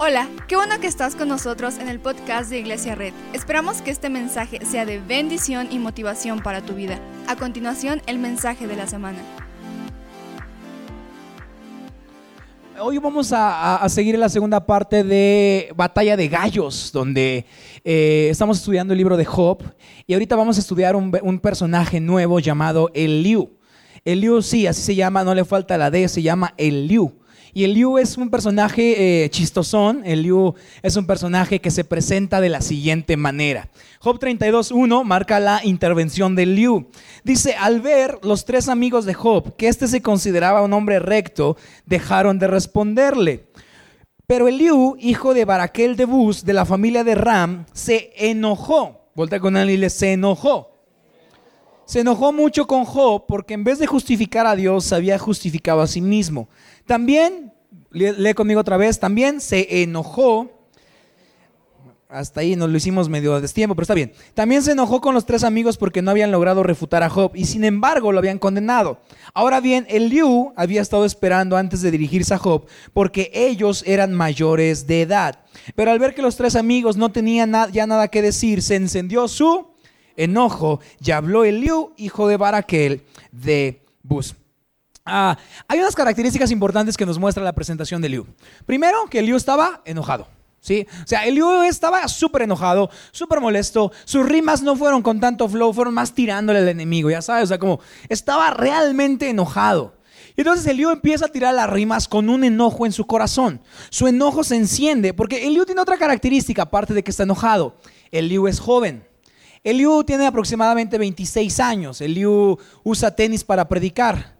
Hola, qué bueno que estás con nosotros en el podcast de Iglesia Red. Esperamos que este mensaje sea de bendición y motivación para tu vida. A continuación, el mensaje de la semana. Hoy vamos a, seguir en la segunda parte de Batalla de Gallos, donde eh, estamos estudiando el libro de Job y ahorita vamos a estudiar un, personaje nuevo llamado Eliú. Eliú, sí, así se llama, no le falta la D, se llama Eliú. Y Eliú es un personaje eh, chistosón. Eliú es un personaje que se presenta de la siguiente manera. Job 32.1 marca la intervención de Eliú. Dice, al ver los tres amigos de Job que éste se consideraba un hombre recto, dejaron de responderle. Pero Eliú, hijo de Baraquel de Bus, de la familia de Ram, se enojó. Volta con él y le se enojó. Se enojó mucho con Job porque en vez de justificar a Dios, se había justificado a sí mismo. También, lee conmigo otra vez, también se enojó. Hasta ahí nos lo hicimos medio a destiempo, pero está bien. También se enojó con los tres amigos porque no habían logrado refutar a Job y sin embargo lo habían condenado. Ahora bien, Eliú había estado esperando antes de dirigirse a Job porque ellos eran mayores de edad. Pero al ver que los tres amigos no tenían ya nada que decir, se encendió su enojo y habló Eliú, hijo de Baraquel de Bus. Ah, hay unas características importantes que nos muestra la presentación de Liu. Primero, que Liu estaba enojado. ¿sí? O sea, Liu estaba súper enojado, súper molesto. Sus rimas no fueron con tanto flow, fueron más tirándole al enemigo, ya sabes. O sea, como estaba realmente enojado. Y entonces Eliú empieza a tirar las rimas con un enojo en su corazón. Su enojo se enciende porque Eliú tiene otra característica, aparte de que está enojado. Eliú es joven. Eliú tiene aproximadamente 26 años. Eliú usa tenis para predicar.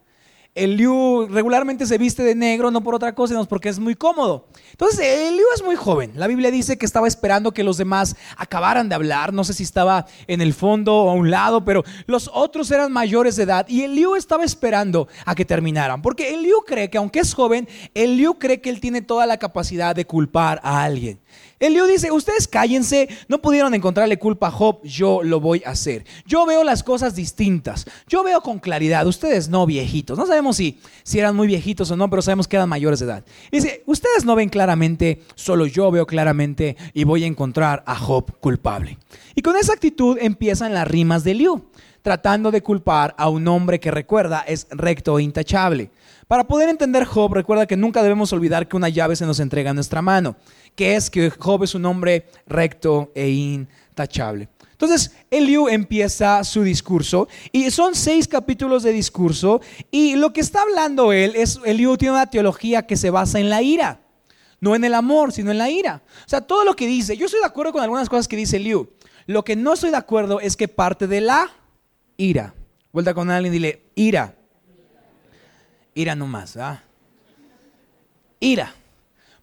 Eliú regularmente se viste de negro, no por otra cosa, sino porque es muy cómodo. Entonces, Eliú es muy joven. La Biblia dice que estaba esperando que los demás acabaran de hablar. No sé si estaba en el fondo o a un lado, pero los otros eran mayores de edad y Eliú estaba esperando a que terminaran. Porque Eliú cree que, aunque es joven, Eliú cree que él tiene toda la capacidad de culpar a alguien. Eliú dice, ustedes cállense, no pudieron encontrarle culpa a Job, yo lo voy a hacer. Yo veo las cosas distintas, yo veo con claridad, ustedes no viejitos, no sabemos si, si eran muy viejitos o no, pero sabemos que eran mayores de edad. dice, ustedes no ven claramente, solo yo veo claramente y voy a encontrar a Job culpable. Y con esa actitud empiezan las rimas de Eliú, tratando de culpar a un hombre que recuerda es recto e intachable. Para poder entender Job, recuerda que nunca debemos olvidar que una llave se nos entrega en nuestra mano que es que Job es un hombre recto e intachable. Entonces, Eliú empieza su discurso y son seis capítulos de discurso y lo que está hablando él es, Eliú tiene una teología que se basa en la ira, no en el amor, sino en la ira. O sea, todo lo que dice, yo estoy de acuerdo con algunas cosas que dice Eliú, lo que no estoy de acuerdo es que parte de la ira. Vuelta con alguien y dile, ira. Ira nomás, ¿ah? Ira.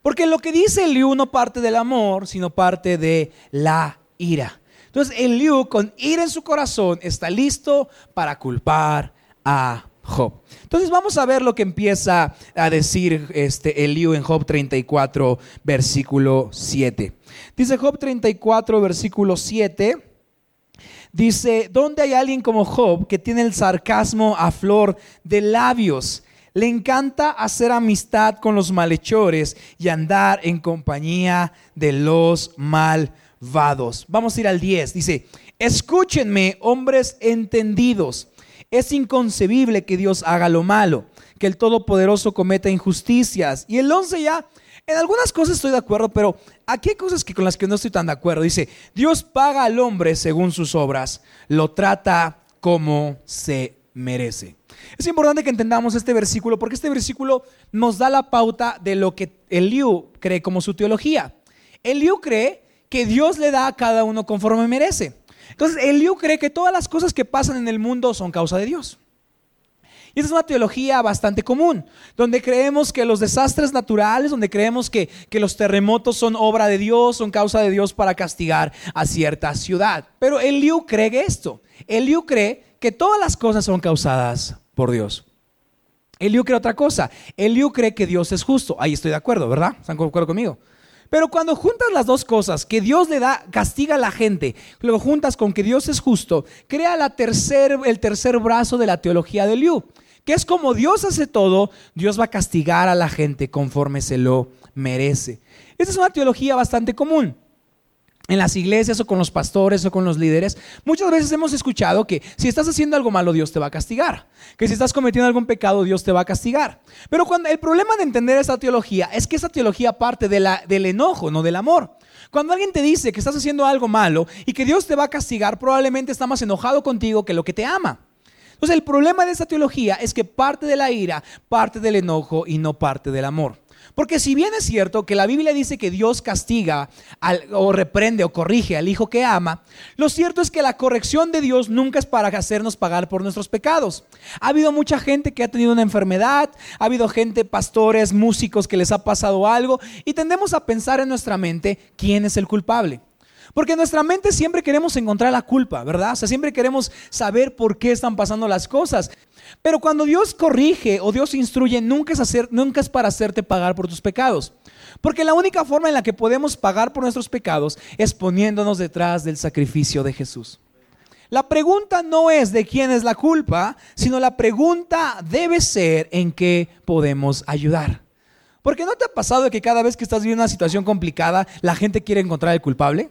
Porque lo que dice Eliú no parte del amor, sino parte de la ira. Entonces Eliú con ira en su corazón está listo para culpar a Job. Entonces vamos a ver lo que empieza a decir este Eliú en Job 34, versículo 7. Dice Job 34, versículo 7. Dice, ¿dónde hay alguien como Job que tiene el sarcasmo a flor de labios? Le encanta hacer amistad con los malhechores y andar en compañía de los malvados. Vamos a ir al 10. Dice, escúchenme, hombres entendidos. Es inconcebible que Dios haga lo malo, que el Todopoderoso cometa injusticias. Y el 11 ya, en algunas cosas estoy de acuerdo, pero aquí hay cosas que con las que no estoy tan de acuerdo. Dice, Dios paga al hombre según sus obras, lo trata como se merece. Es importante que entendamos este versículo porque este versículo nos da la pauta de lo que Eliú cree como su teología. Eliú cree que Dios le da a cada uno conforme merece. Entonces, Eliú cree que todas las cosas que pasan en el mundo son causa de Dios. Y esa es una teología bastante común, donde creemos que los desastres naturales, donde creemos que, que, los terremotos son obra de Dios, son causa de Dios para castigar a cierta ciudad. Pero Eliú cree esto. Eliú cree que todas las cosas son causadas por Dios. Eliú cree otra cosa. Eliú cree que Dios es justo. Ahí estoy de acuerdo, ¿verdad? ¿Están de acuerdo conmigo? Pero cuando juntas las dos cosas, que Dios le da, castiga a la gente, luego juntas con que Dios es justo, crea la tercer, el tercer brazo de la teología de Eliú, que es como Dios hace todo, Dios va a castigar a la gente conforme se lo merece. Esta es una teología bastante común en las iglesias o con los pastores o con los líderes, muchas veces hemos escuchado que si estás haciendo algo malo, Dios te va a castigar. Que si estás cometiendo algún pecado, Dios te va a castigar. Pero cuando, el problema de entender esta teología es que esa teología parte de la, del enojo, no del amor. Cuando alguien te dice que estás haciendo algo malo y que Dios te va a castigar, probablemente está más enojado contigo que lo que te ama. Entonces el problema de esta teología es que parte de la ira, parte del enojo y no parte del amor. Porque si bien es cierto que la Biblia dice que Dios castiga o reprende o corrige al hijo que ama, lo cierto es que la corrección de Dios nunca es para hacernos pagar por nuestros pecados. Ha habido mucha gente que ha tenido una enfermedad, ha habido gente, pastores, músicos que les ha pasado algo y tendemos a pensar en nuestra mente quién es el culpable. Porque en nuestra mente siempre queremos encontrar la culpa, ¿verdad? O sea, siempre queremos saber por qué están pasando las cosas. Pero cuando Dios corrige o Dios instruye, nunca es, para hacerte pagar por tus pecados. Porque la única forma en la que podemos pagar por nuestros pecados es poniéndonos detrás del sacrificio de Jesús. La pregunta no es de quién es la culpa, sino la pregunta debe ser en qué podemos ayudar. Porque ¿no te ha pasado que cada vez que estás viviendo una situación complicada, la gente quiere encontrar el culpable?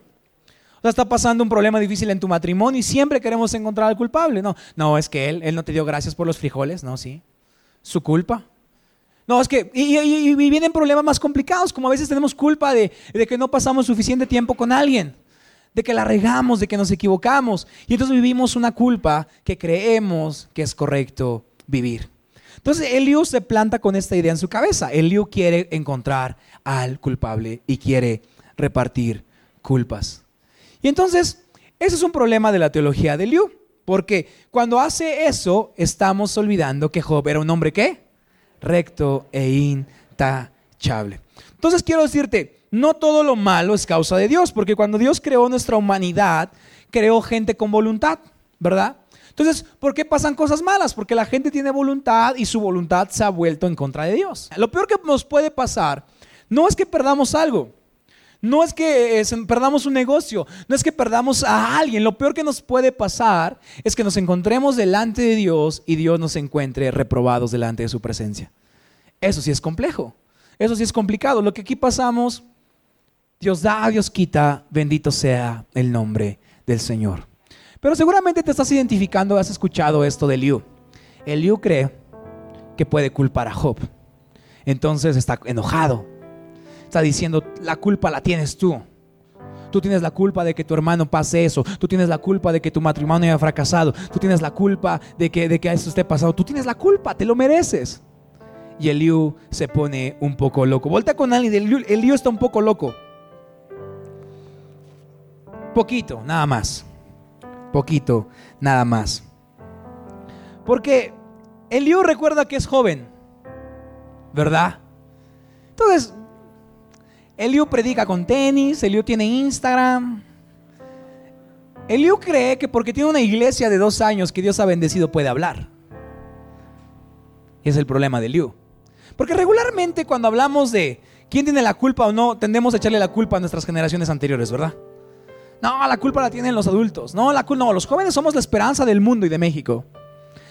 Está pasando un problema difícil en tu matrimonio y siempre queremos encontrar al culpable. No, no, es que él, él no te dio gracias por los frijoles, no, sí. Su culpa. No, es que, y, vienen problemas más complicados, como a veces tenemos culpa de, que no pasamos suficiente tiempo con alguien, de que la regamos, de que nos equivocamos. Y entonces vivimos una culpa que creemos que es correcto vivir. Entonces Eliú se planta con esta idea en su cabeza. Eliú quiere encontrar al culpable y quiere repartir culpas. Y entonces, ese es un problema de la teología de Liu, porque cuando hace eso, estamos olvidando que Job era un hombre ¿qué? Recto e intachable. Entonces quiero decirte, no todo lo malo es causa de Dios, porque cuando Dios creó nuestra humanidad, creó gente con voluntad, ¿verdad? Entonces, ¿por qué pasan cosas malas? Porque la gente tiene voluntad y su voluntad se ha vuelto en contra de Dios. Lo peor que nos puede pasar no es que perdamos algo, no es que perdamos un negocio, no es que perdamos a alguien. Lo peor que nos puede pasar es que nos encontremos delante de Dios y Dios nos encuentre reprobados delante de su presencia. Eso sí es complejo, eso sí es complicado. Lo que aquí pasamos, Dios da, Dios quita, bendito sea el nombre del Señor. Pero seguramente te estás identificando, has escuchado esto de Eliú. Eliú cree que puede culpar a Job. Entonces está enojado, diciendo, la culpa la tienes tú. Tú tienes la culpa de que tu hermano pase eso. Tú tienes la culpa de que tu matrimonio haya fracasado. Tú tienes la culpa de que, de eso esté pasado. Tú tienes la culpa, te lo mereces. Y Eliú se pone un poco loco. Volta con alguien. Eliú, Eliú está un poco loco. Poquito, nada más. Poquito, nada más. Porque Eliú recuerda que es joven. ¿Verdad? Entonces, Eliú predica con tenis, Eliú tiene Instagram. Eliú cree que porque tiene una iglesia de dos años que Dios ha bendecido puede hablar. Es el problema de Eliú. Porque regularmente cuando hablamos de quién tiene la culpa o no, tendemos a echarle la culpa a nuestras generaciones anteriores, ¿verdad? No, la culpa la tienen los adultos. No, la culpa no, los jóvenes somos la esperanza del mundo y de México.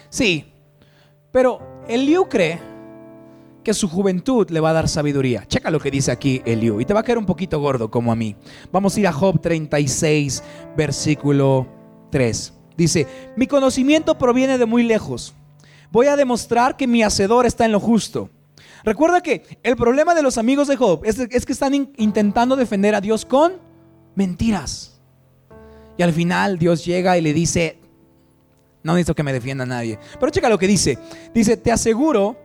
Sí, pero Eliú cree que su juventud le va a dar sabiduría. Checa lo que dice aquí Eliú y te va a caer un poquito gordo como a mí. Vamos a ir a Job 36, versículo 3. Dice, mi conocimiento proviene de muy lejos. Voy a demostrar que mi hacedor está en lo justo. Recuerda que el problema de los amigos de Job es, que están intentando defender a Dios con mentiras. Y al final Dios llega y le dice, no necesito que me defienda nadie. Pero checa lo que dice. Dice, te aseguro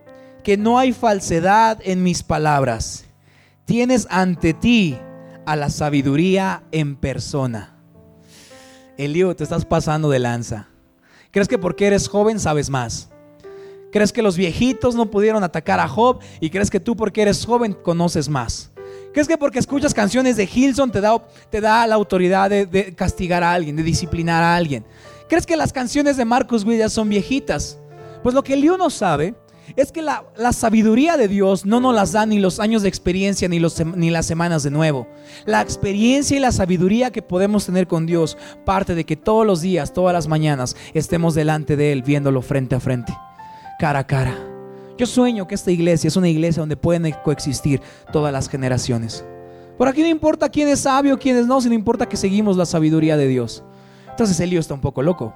que no hay falsedad en mis palabras. Tienes ante ti a la sabiduría en persona. Elío, te estás pasando de lanza. ¿Crees que porque eres joven sabes más? ¿Crees que los viejitos no pudieron atacar a Job y crees que tú porque eres joven conoces más? ¿Crees que porque escuchas canciones de Hilson te da, la autoridad de, castigar a alguien, de disciplinar a alguien? ¿Crees que las canciones de Marcus Williams son viejitas? Pues lo que Elío no sabe es que la, sabiduría de Dios no nos las da ni los años de experiencia ni, los, ni las semanas de nuevo. La experiencia y la sabiduría que podemos tener con Dios parte de que todos los días, todas las mañanas, estemos delante de Él viéndolo frente a frente. cara a cara. Yo sueño que esta iglesia es una iglesia donde pueden coexistir todas las generaciones. Por aquí no importa quién es sabio, quién es no, sino importa que seguimos la sabiduría de Dios. Entonces Elío está un poco loco.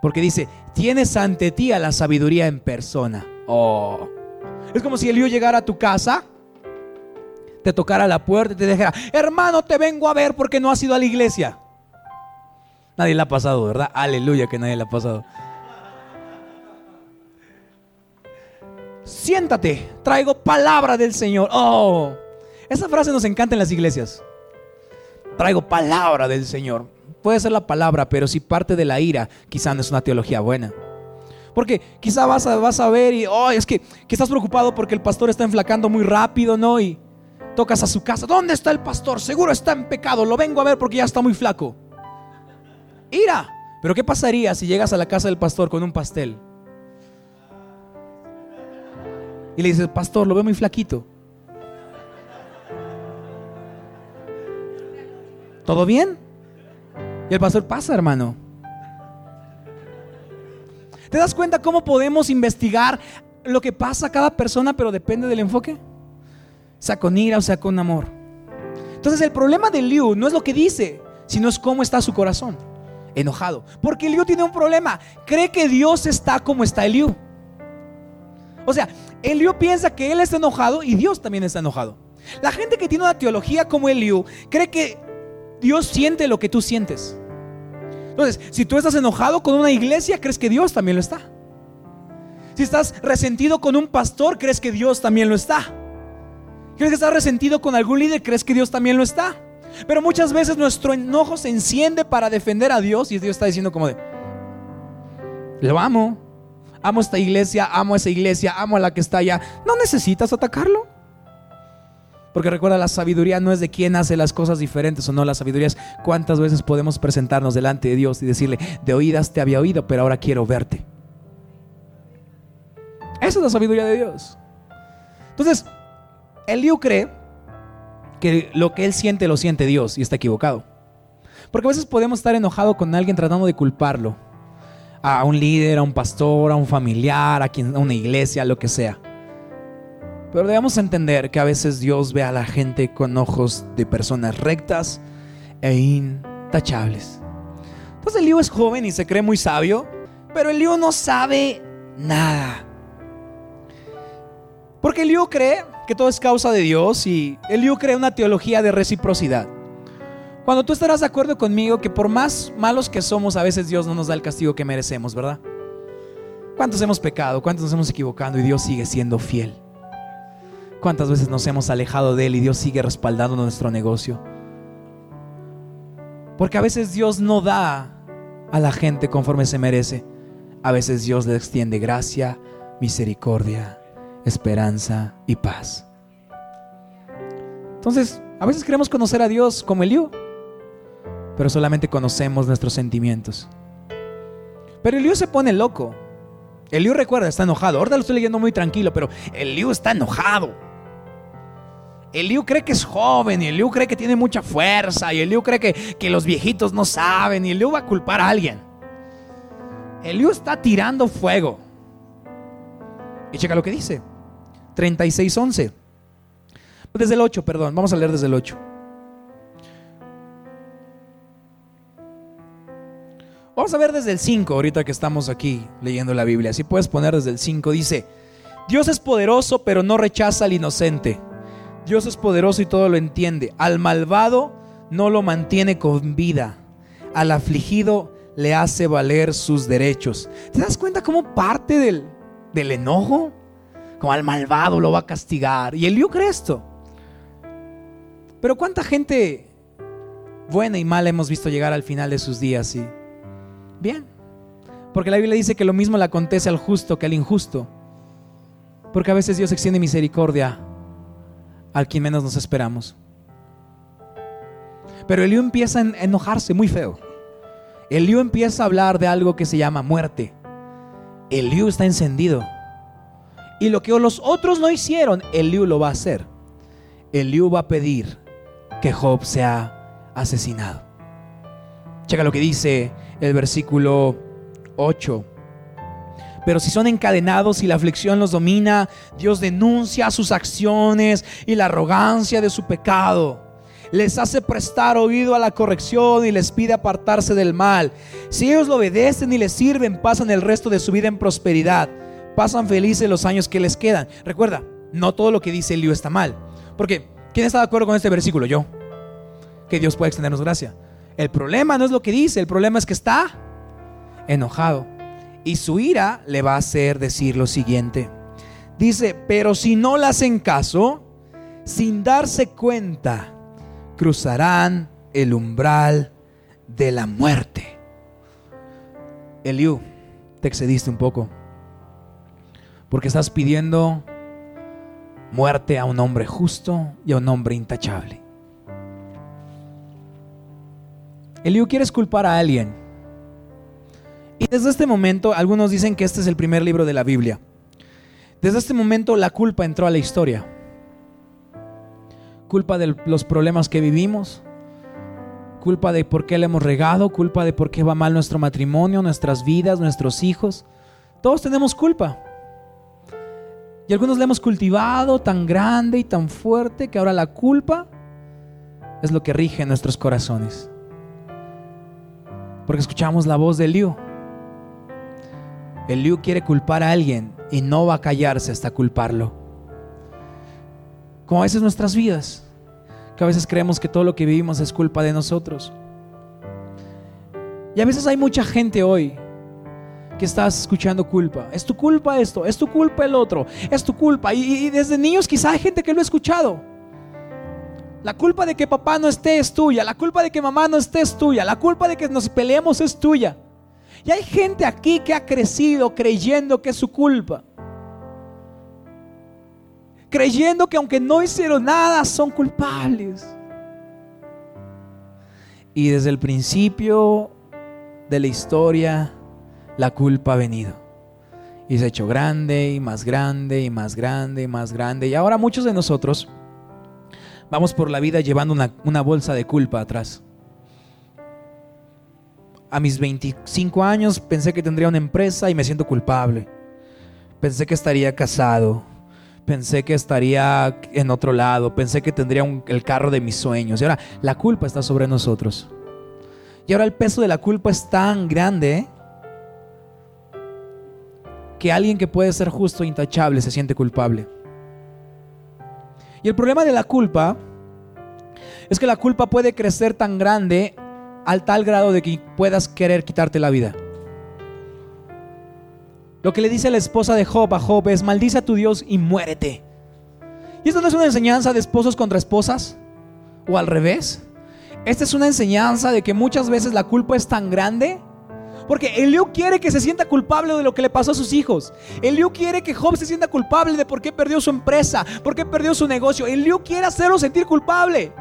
Porque dice, tienes ante ti a la sabiduría en persona. Oh. Es como si Elío llegara a tu casa, te tocara la puerta y te dijera, hermano, te vengo a ver porque no has ido a la iglesia. Nadie le ha pasado, ¿verdad? Aleluya que nadie le ha pasado. Siéntate, traigo palabra del Señor. Oh, esa frase nos encanta en las iglesias. Traigo palabra del Señor. Puede ser la palabra, pero si parte de la ira, quizá no es una teología buena. Porque quizá vas a, vas a ver y, oh, es que, que estás preocupado porque el pastor está enflacando muy rápido, ¿no? Y tocas a su casa. ¿Dónde está el pastor? Seguro está en pecado. Lo vengo a ver porque ya está muy flaco. Ira. Pero ¿qué pasaría si llegas a la casa del pastor con un pastel? Y le dices, pastor, lo veo muy flaquito. ¿Todo bien? Y el pastor pasa, hermano. ¿Te das cuenta cómo podemos investigar lo que pasa a cada persona, pero depende del enfoque? Sea con ira o sea con amor. Entonces el problema de Liu no es lo que dice, sino es cómo está su corazón. Enojado. Porque Liu tiene un problema. Cree que Dios está como está Eliú. O sea, Eliú piensa que él está enojado y Dios también está enojado. La gente que tiene una teología como Eliú cree que Dios siente lo que tú sientes. Entonces, si tú estás enojado con una iglesia, crees que Dios también lo está. Si estás resentido con un pastor, crees que Dios también lo está. ¿Crees que estás resentido con algún líder? ¿Crees que Dios también lo está? Pero muchas veces nuestro enojo se enciende para defender a Dios y Dios está diciendo como de, lo amo, amo esta iglesia, amo esa iglesia, amo a la que está allá. No necesitas atacarlo. Porque recuerda, la sabiduría no es de quién hace las cosas diferentes o no, la sabiduría es cuántas veces podemos presentarnos delante de Dios y decirle, de oídas te había oído, pero ahora quiero verte. Esa es la sabiduría de Dios. Entonces, Eliú cree que lo que él siente lo siente Dios y está equivocado. Porque a veces podemos estar enojados con alguien tratando de culparlo. A un líder, a un pastor, a un familiar, a, quien, a una iglesia, lo que sea. Pero debemos entender que a veces Dios ve a la gente con ojos de personas rectas e intachables. Entonces Eliú es joven y se cree muy sabio, pero Eliú no sabe nada. Porque Eliú cree que todo es causa de Dios y Eliú cree una teología de reciprocidad. Cuando tú estarás de acuerdo conmigo que por más malos que somos, a veces Dios no nos da el castigo que merecemos, ¿verdad? ¿Cuántos hemos pecado? ¿Cuántos nos hemos equivocado y Dios sigue siendo fiel? ¿Cuántas veces nos hemos alejado de Él y Dios sigue respaldando nuestro negocio? Porque a veces Dios no da a la gente conforme se merece. A veces Dios le extiende gracia, misericordia, esperanza y paz. Entonces, a veces queremos conocer a Dios como Eliú, pero solamente conocemos nuestros sentimientos. Pero Eliú se pone loco. Eliú recuerda, está enojado. Ahora lo estoy leyendo muy tranquilo, pero Eliú está enojado. Eliú cree que es joven y Eliú cree que tiene mucha fuerza y Eliú cree que, que los viejitos no saben y Eliú va a culpar a alguien. Eliú está tirando fuego. Y checa lo que dice. 36.11. Desde el 8, perdón. Vamos a leer desde el 8. Vamos a ver desde el 5, ahorita que estamos aquí leyendo la Biblia. Si puedes poner desde el 5, dice, Dios es poderoso, pero no rechaza al inocente. Dios es poderoso y todo lo entiende. Al malvado no lo mantiene con vida. Al afligido le hace valer sus derechos. ¿Te das cuenta cómo parte del, del enojo? Como al malvado lo va a castigar. Y Eliú cree esto. Pero cuánta gente buena y mala hemos visto llegar al final de sus días y bien. Porque la Biblia dice que lo mismo le acontece al justo que al injusto. Porque a veces Dios extiende misericordia al quien menos nos esperamos. Pero Eliú empieza a enojarse muy feo. Eliú empieza a hablar de algo que se llama muerte. Eliú está encendido. Y lo que los otros no hicieron, Eliú lo va a hacer. Eliú va a pedir que Job sea asesinado. Checa lo que dice el versículo 8. Pero si son encadenados y la aflicción los domina, Dios denuncia sus acciones y la arrogancia de su pecado. Les hace prestar oído a la corrección y les pide apartarse del mal. Si ellos lo obedecen y les sirven, pasan el resto de su vida en prosperidad. Pasan felices los años que les quedan. Recuerda, no todo lo que dice Elío está mal. Porque, ¿quién está de acuerdo con este versículo? Yo. Que Dios puede extendernos gracia. El problema no es lo que dice, el problema es que está enojado. Y su ira le va a hacer decir lo siguiente. Dice, pero si no le hacen caso, sin darse cuenta, cruzarán el umbral de la muerte. Eliú, te excediste un poco. Porque estás pidiendo muerte a un hombre justo y a un hombre intachable. Eliú, quieres culpar a alguien. Y desde este momento, algunos dicen que este es el primer libro de la Biblia. Desde este momento la culpa entró a la historia. Culpa de los problemas que vivimos, culpa de por qué le hemos regado, culpa de por qué va mal nuestro matrimonio, nuestras vidas, nuestros hijos. Todos tenemos culpa. Y algunos le hemos cultivado tan grande y tan fuerte que ahora la culpa es lo que rige nuestros corazones porque escuchamos la voz de Eliú. Eliú quiere culpar a alguien y no va a callarse hasta culparlo. Como a veces nuestras vidas, que a veces creemos que todo lo que vivimos es culpa de nosotros. Y a veces hay mucha gente hoy que estás escuchando culpa. Es tu culpa esto, es tu culpa el otro, es tu culpa. Y, y desde niños quizá hay gente que lo ha escuchado. La culpa de que papá no esté es tuya. La culpa de que mamá no esté es tuya. La culpa de que nos peleemos es tuya. Y hay gente aquí que ha crecido creyendo que es su culpa. Creyendo que aunque no hicieron nada, son culpables. Y desde el principio de la historia, la culpa ha venido. Y se ha hecho grande y más grande y más grande y más grande. Y ahora muchos de nosotros Vamos por la vida llevando una, bolsa de culpa atrás. A mis 25 años pensé que tendría una empresa y me siento culpable. Pensé que estaría casado. Pensé que estaría en otro lado. Pensé que tendría el carro de mis sueños. Y ahora la culpa está sobre nosotros. Y ahora el peso de la culpa es tan grande que alguien que puede ser justo e intachable se siente culpable. Y el problema de la culpa es que la culpa puede crecer tan grande al tal grado de que puedas querer quitarte la vida. Lo que le dice la esposa de Job a Job es, maldice a tu Dios y muérete. ¿Y esto no es una enseñanza de esposos contra esposas? ¿O al revés? Esta es una enseñanza de que muchas veces la culpa es tan grande porque Eliú quiere que se sienta culpable de lo que le pasó a sus hijos. Eliú quiere que Job se sienta culpable de por qué perdió su empresa, por qué perdió su negocio. Eliú quiere hacerlo sentir culpable.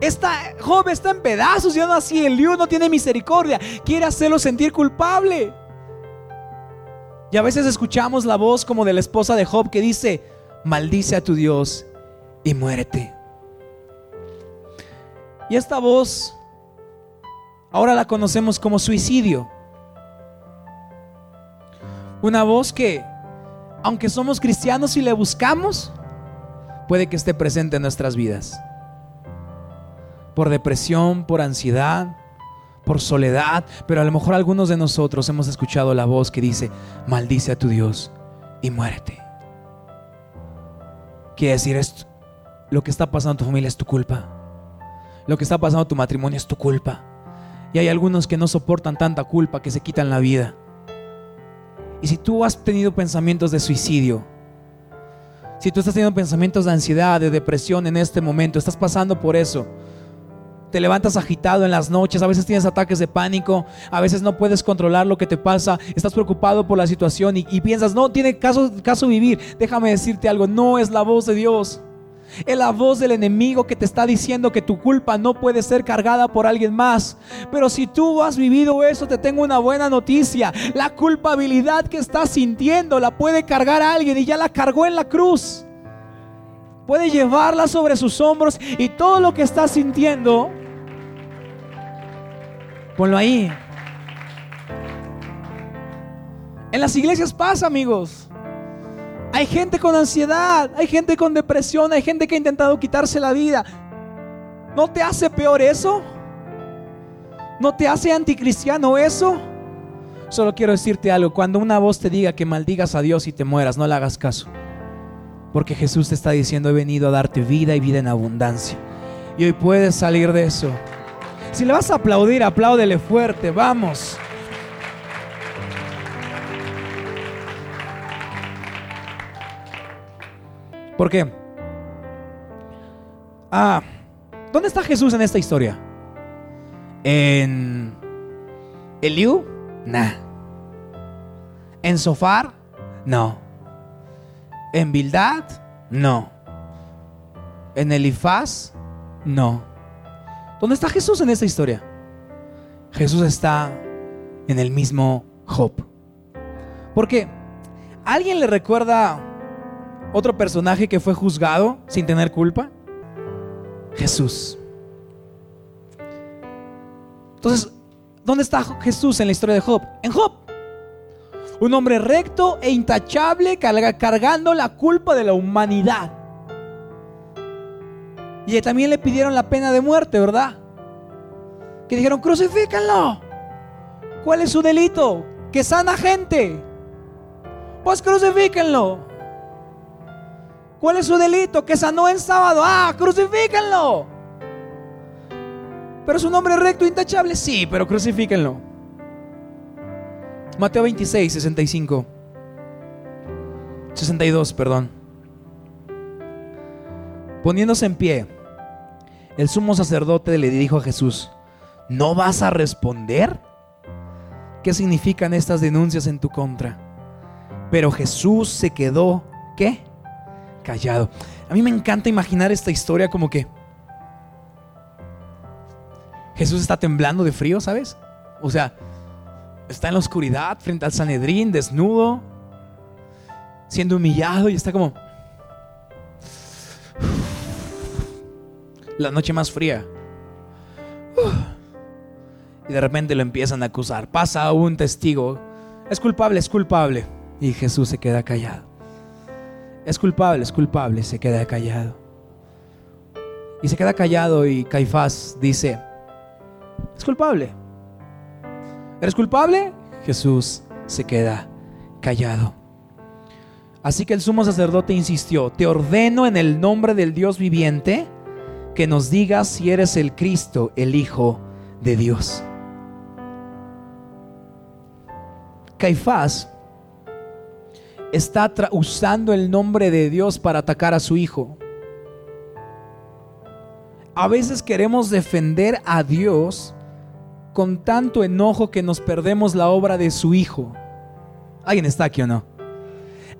Esta Job está en pedazos y así Eliú no tiene misericordia. Quiere hacerlo sentir culpable. Y a veces escuchamos la voz como de la esposa de Job que dice, maldice a tu Dios y muérete. Y esta voz Ahora la conocemos como suicidio. Una voz que, aunque somos cristianos y le buscamos, puede que esté presente en nuestras vidas. Por depresión, por ansiedad, por soledad, pero a lo mejor algunos de nosotros hemos escuchado la voz que dice, maldice a tu Dios y muérete. Quiere decir esto, lo que está pasando en tu familia es tu culpa. Lo que está pasando en tu matrimonio es tu culpa. Y hay algunos que no soportan tanta culpa que se quitan la vida. Y si tú has tenido pensamientos de suicidio, si tú estás teniendo pensamientos de ansiedad, de depresión en este momento, estás pasando por eso, te levantas agitado en las noches, a veces tienes ataques de pánico, a veces no puedes controlar lo que te pasa, estás preocupado por la situación y, piensas, no tiene caso, caso vivir. Déjame decirte algo, no es la voz de Dios. Es la voz del enemigo que te está diciendo que tu culpa no puede ser cargada por alguien más. Pero si tú has vivido eso, te tengo una buena noticia. La culpabilidad que estás sintiendo la puede cargar alguien y ya la cargó en la cruz. Puede llevarla sobre sus hombros y todo lo que estás sintiendo, ponlo ahí. En las iglesias pasa, amigos. Hay gente con ansiedad, hay gente con depresión, hay gente que ha intentado quitarse la vida. ¿No te hace peor eso? ¿No te hace anticristiano eso? Solo quiero decirte algo, cuando una voz te diga que maldigas a Dios y te mueras, no le hagas caso. Porque Jesús te está diciendo, he venido a darte vida y vida en abundancia. Y hoy puedes salir de eso. Si le vas a aplaudir, apláudele fuerte, vamos. ¿Por qué? Ah, ¿dónde está Jesús en esta historia? ¿En Eliú? Nah. ¿En Sofar? No. ¿En Bildad? No. ¿En Elifaz? No. ¿Dónde está Jesús en esta historia? Jesús está en el mismo Job. Porque ¿alguien le recuerda otro personaje que fue juzgado sin tener culpa? Jesús. Entonces, ¿dónde está Jesús en la historia de Job? En Job. Un hombre recto e intachable cargando la culpa de la humanidad. Y también le pidieron la pena de muerte, ¿verdad? Que dijeron, crucifíquenlo. ¿Cuál es su delito? Que sana gente. Pues crucifíquenlo. ¿Cuál es su delito? Que sanó en sábado. Ah, crucifíquenlo. Pero es un hombre recto intachable. Sí, pero crucifíquenlo. Mateo 26, 65. 62, perdón. Poniéndose en pie, el sumo sacerdote le dijo a Jesús, ¿no vas a responder? ¿Qué significan estas denuncias en tu contra? Pero Jesús se quedó, ¿qué? callado. A mí me encanta imaginar esta historia como que Jesús está temblando de frío, ¿sabes? O sea, está en la oscuridad frente al Sanedrín, desnudo, siendo humillado y está como la noche más fría. Y de repente lo empiezan a acusar. Pasa un testigo. Es culpable, es culpable. Y Jesús se queda callado. Es culpable, es culpable, se queda callado. Y se queda callado y Caifás dice, es culpable. ¿Eres culpable? Jesús se queda callado. Así que el sumo sacerdote insistió, te ordeno en el nombre del Dios viviente que nos digas si eres el Cristo, el Hijo de Dios. Caifás está usando el nombre de Dios para atacar a su hijo. A veces queremos defender a Dios con tanto enojo que nos perdemos la obra de su hijo. ¿Alguien está aquí o no?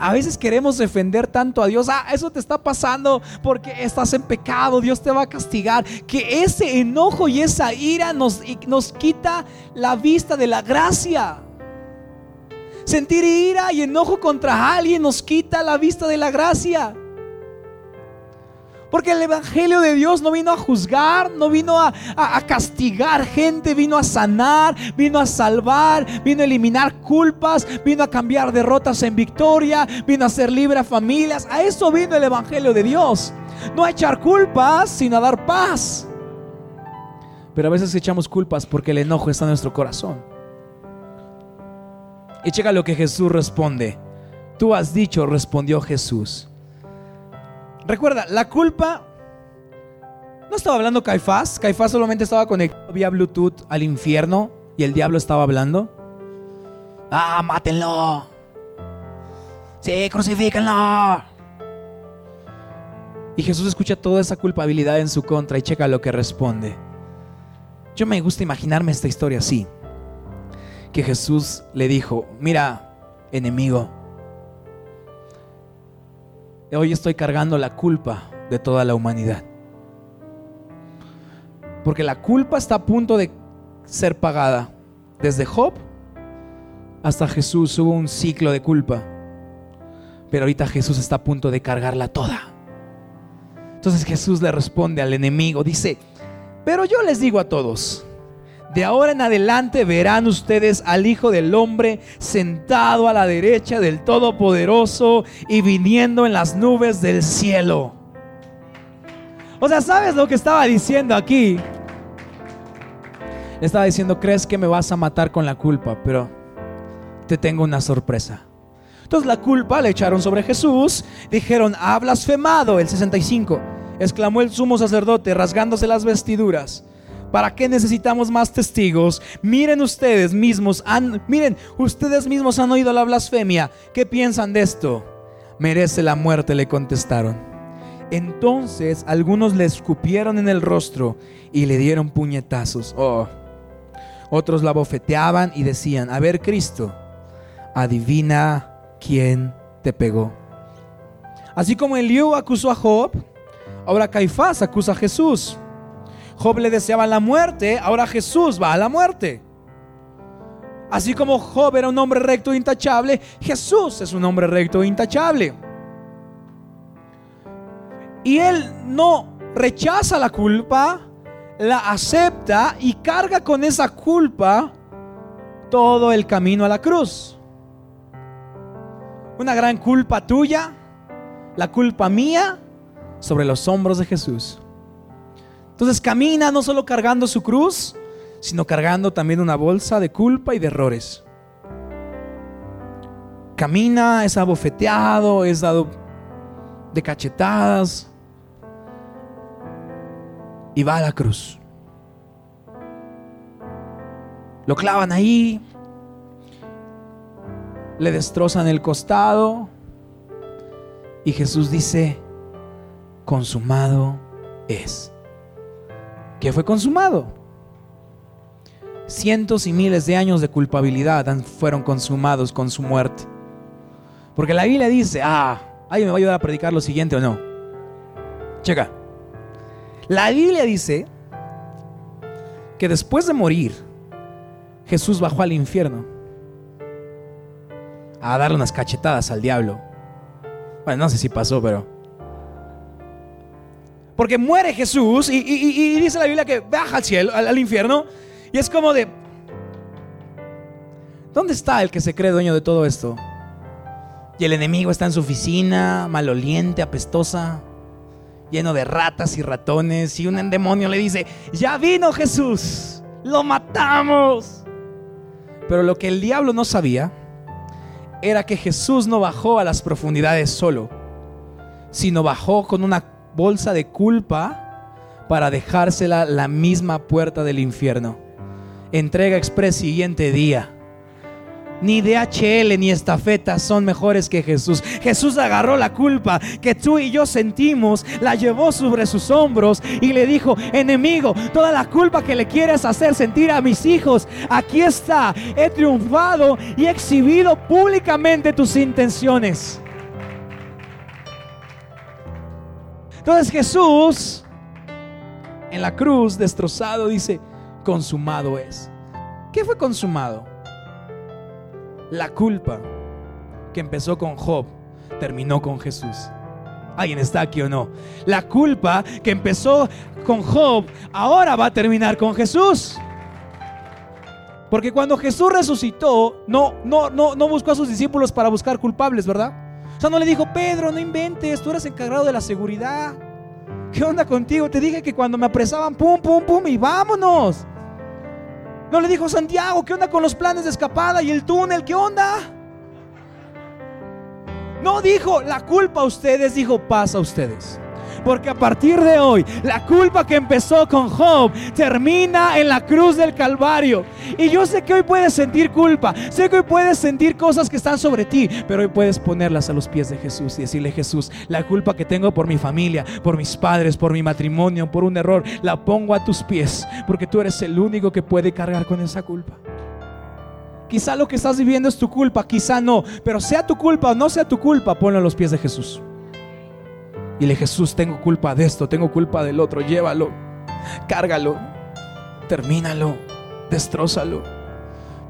A veces queremos defender tanto a Dios. Ah, eso te está pasando porque estás en pecado. Dios te va a castigar. Que ese enojo y esa ira nos, nos quita la vista de la gracia. Sentir ira y enojo contra alguien nos quita la vista de la gracia. Porque el Evangelio de Dios no vino a juzgar, no vino a, castigar gente, vino a sanar, vino a salvar, vino a eliminar culpas, vino a cambiar derrotas en victoria, vino a hacer libre a familias. A eso vino el Evangelio de Dios. No a echar culpas, sino a dar paz. Pero a veces echamos culpas porque el enojo está en nuestro corazón. Y checa lo que Jesús responde. Tú has dicho, respondió Jesús. Recuerda, la culpa no estaba hablando Caifás. Caifás solamente estaba conectado vía Bluetooth al infierno y el diablo estaba hablando. Ah, mátenlo. Sí, crucifíquenlo. Y Jesús escucha toda esa culpabilidad en su contra y checa lo que responde. Yo me gusta imaginarme esta historia así que Jesús le dijo, mira, enemigo, hoy estoy cargando la culpa de toda la humanidad. Porque la culpa está a punto de ser pagada. Desde Job hasta Jesús hubo un ciclo de culpa. Pero ahorita Jesús está a punto de cargarla toda. Entonces Jesús le responde al enemigo, dice, pero yo les digo a todos, De ahora en adelante verán ustedes al Hijo del Hombre sentado a la derecha del Todopoderoso y viniendo en las nubes del cielo. O sea, ¿sabes lo que estaba diciendo aquí? Estaba diciendo, crees que me vas a matar con la culpa, pero te tengo una sorpresa. Entonces la culpa le echaron sobre Jesús, dijeron, ha blasfemado, el 65, exclamó el sumo sacerdote rasgándose las vestiduras. ¿Para qué necesitamos más testigos? Miren ustedes mismos, han, miren, ustedes mismos han oído la blasfemia. ¿Qué piensan de esto? Merece la muerte, le contestaron. Entonces algunos le escupieron en el rostro y le dieron puñetazos. Oh. Otros la bofeteaban y decían, a ver Cristo, adivina quién te pegó. Así como Eliú acusó a Job, ahora Caifás acusa a Jesús. Job le deseaba la muerte, ahora Jesús va a la muerte. Así como Job era un hombre recto e intachable, Jesús es un hombre recto e intachable. Y él no rechaza la culpa, la acepta y carga con esa culpa todo el camino a la cruz. Una gran culpa tuya, la culpa mía, sobre los hombros de Jesús. Entonces camina no solo cargando su cruz, sino cargando también una bolsa de culpa y de errores. Camina, es abofeteado, es dado de cachetadas y va a la cruz. Lo clavan ahí, le destrozan el costado y Jesús dice, consumado es que fue consumado. Cientos y miles de años de culpabilidad fueron consumados con su muerte. Porque la Biblia dice, ah, ¿alguien me va a ayudar a predicar lo siguiente o no? Checa. La Biblia dice que después de morir, Jesús bajó al infierno a darle unas cachetadas al diablo. Bueno, no sé si pasó, pero porque muere Jesús y, dice la Biblia que baja al cielo, al, infierno. Y es como de, ¿dónde está el que se cree dueño de todo esto? Y el enemigo está en su oficina, maloliente, apestosa, lleno de ratas y ratones. Y un demonio le dice, ya vino Jesús, lo matamos. Pero lo que el diablo no sabía era que Jesús no bajó a las profundidades solo, sino bajó con una bolsa de culpa para dejársela la misma puerta del infierno. Entrega express siguiente día. Ni DHL ni estafeta son mejores que Jesús. Jesús agarró la culpa que tú y yo sentimos, la llevó sobre sus hombros y le dijo, enemigo, toda la culpa que le quieres hacer sentir a mis hijos, aquí está. He triunfado y he exhibido públicamente tus intenciones. Entonces Jesús en la cruz destrozado dice, consumado es. ¿Qué fue consumado? La culpa que empezó con Job terminó con Jesús. ¿Alguien está aquí o no? La culpa que empezó con Job ahora va a terminar con Jesús. Porque cuando Jesús resucitó, no, no, no, no buscó a sus discípulos para buscar culpables, ¿verdad? O sea, no le dijo, Pedro, no inventes, tú eres encargado de la seguridad. ¿Qué onda contigo? Te dije que cuando me apresaban, pum, pum, pum, y vámonos. No le dijo Santiago, ¿qué onda con los planes de escapada y el túnel? ¿Qué onda? No dijo la culpa a ustedes, dijo paz a ustedes. Porque a partir de hoy, la culpa que empezó con Job termina en la cruz del Calvario. Y yo sé que hoy puedes sentir culpa, sé que hoy puedes sentir cosas que están sobre ti, pero hoy puedes ponerlas a los pies de Jesús y decirle, Jesús, la culpa que tengo por mi familia, por mis padres, por mi matrimonio, por un error, la pongo a tus pies, porque tú eres el único que puede cargar con esa culpa. Quizá lo que estás viviendo es tu culpa, quizá no, pero sea tu culpa o no sea tu culpa, ponlo a los pies de Jesús. Y le Jesús, tengo culpa de esto, tengo culpa del otro, llévalo, cárgalo, termínalo, destrózalo.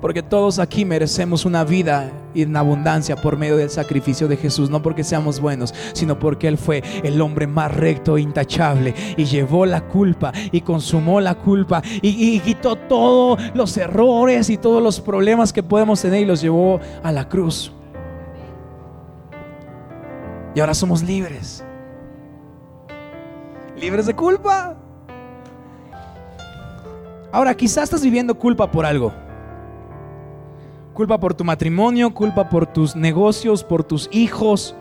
Porque todos aquí merecemos una vida en abundancia por medio del sacrificio de Jesús, no porque seamos buenos, sino porque Él fue el hombre más recto e intachable y llevó la culpa y consumó la culpa y, y quitó todos los errores y todos los problemas que podemos tener y los llevó a la cruz. Y ahora somos libres. Libres de culpa. Ahora, quizás estás viviendo culpa por algo. Culpa por tu matrimonio, culpa por tus negocios, por tus hijos,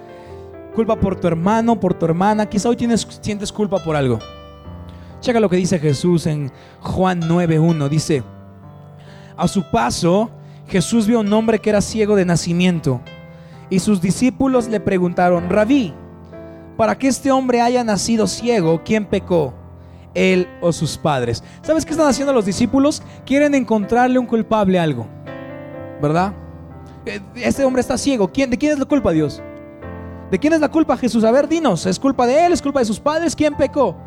culpa por tu hermano, por tu hermana. Quizá hoy tienes, sientes culpa por algo. Checa lo que dice Jesús en Juan 9.1. Dice, a su paso, Jesús vio a un hombre que era ciego de nacimiento. Y sus discípulos le preguntaron, Rabí, para que este hombre haya nacido ciego, ¿quién pecó? él o sus padres. ¿Sabes qué están haciendo los discípulos? Quieren encontrarle un culpable a algo, ¿verdad? Eh, este hombre está ciego. ¿Quién, ¿De quién es la culpa, Dios? ¿De quién es la culpa, Jesús? A ver, dinos, ¿es culpa de él? ¿Es culpa de sus padres? ¿Quién pecó?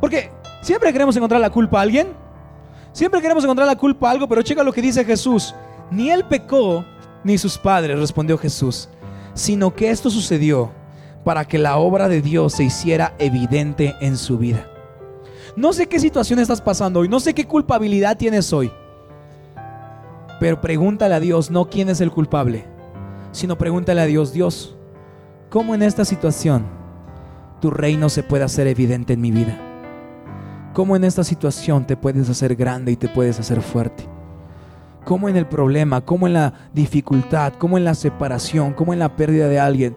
Porque siempre queremos encontrar la culpa a alguien. Siempre queremos encontrar la culpa a algo, pero checa lo que dice Jesús. Ni él pecó, ni sus padres, respondió Jesús, sino que esto sucedió para que la obra de Dios se hiciera evidente en su vida. No sé qué situación estás pasando hoy, no sé qué culpabilidad tienes hoy, pero pregúntale a Dios no quién es el culpable, sino pregúntale a Dios, Dios, ¿cómo en esta situación tu reino se puede hacer evidente en mi vida? ¿Cómo en esta situación te puedes hacer grande y te puedes hacer fuerte? ¿Cómo en el problema, cómo en la dificultad, cómo en la separación, cómo en la pérdida de alguien?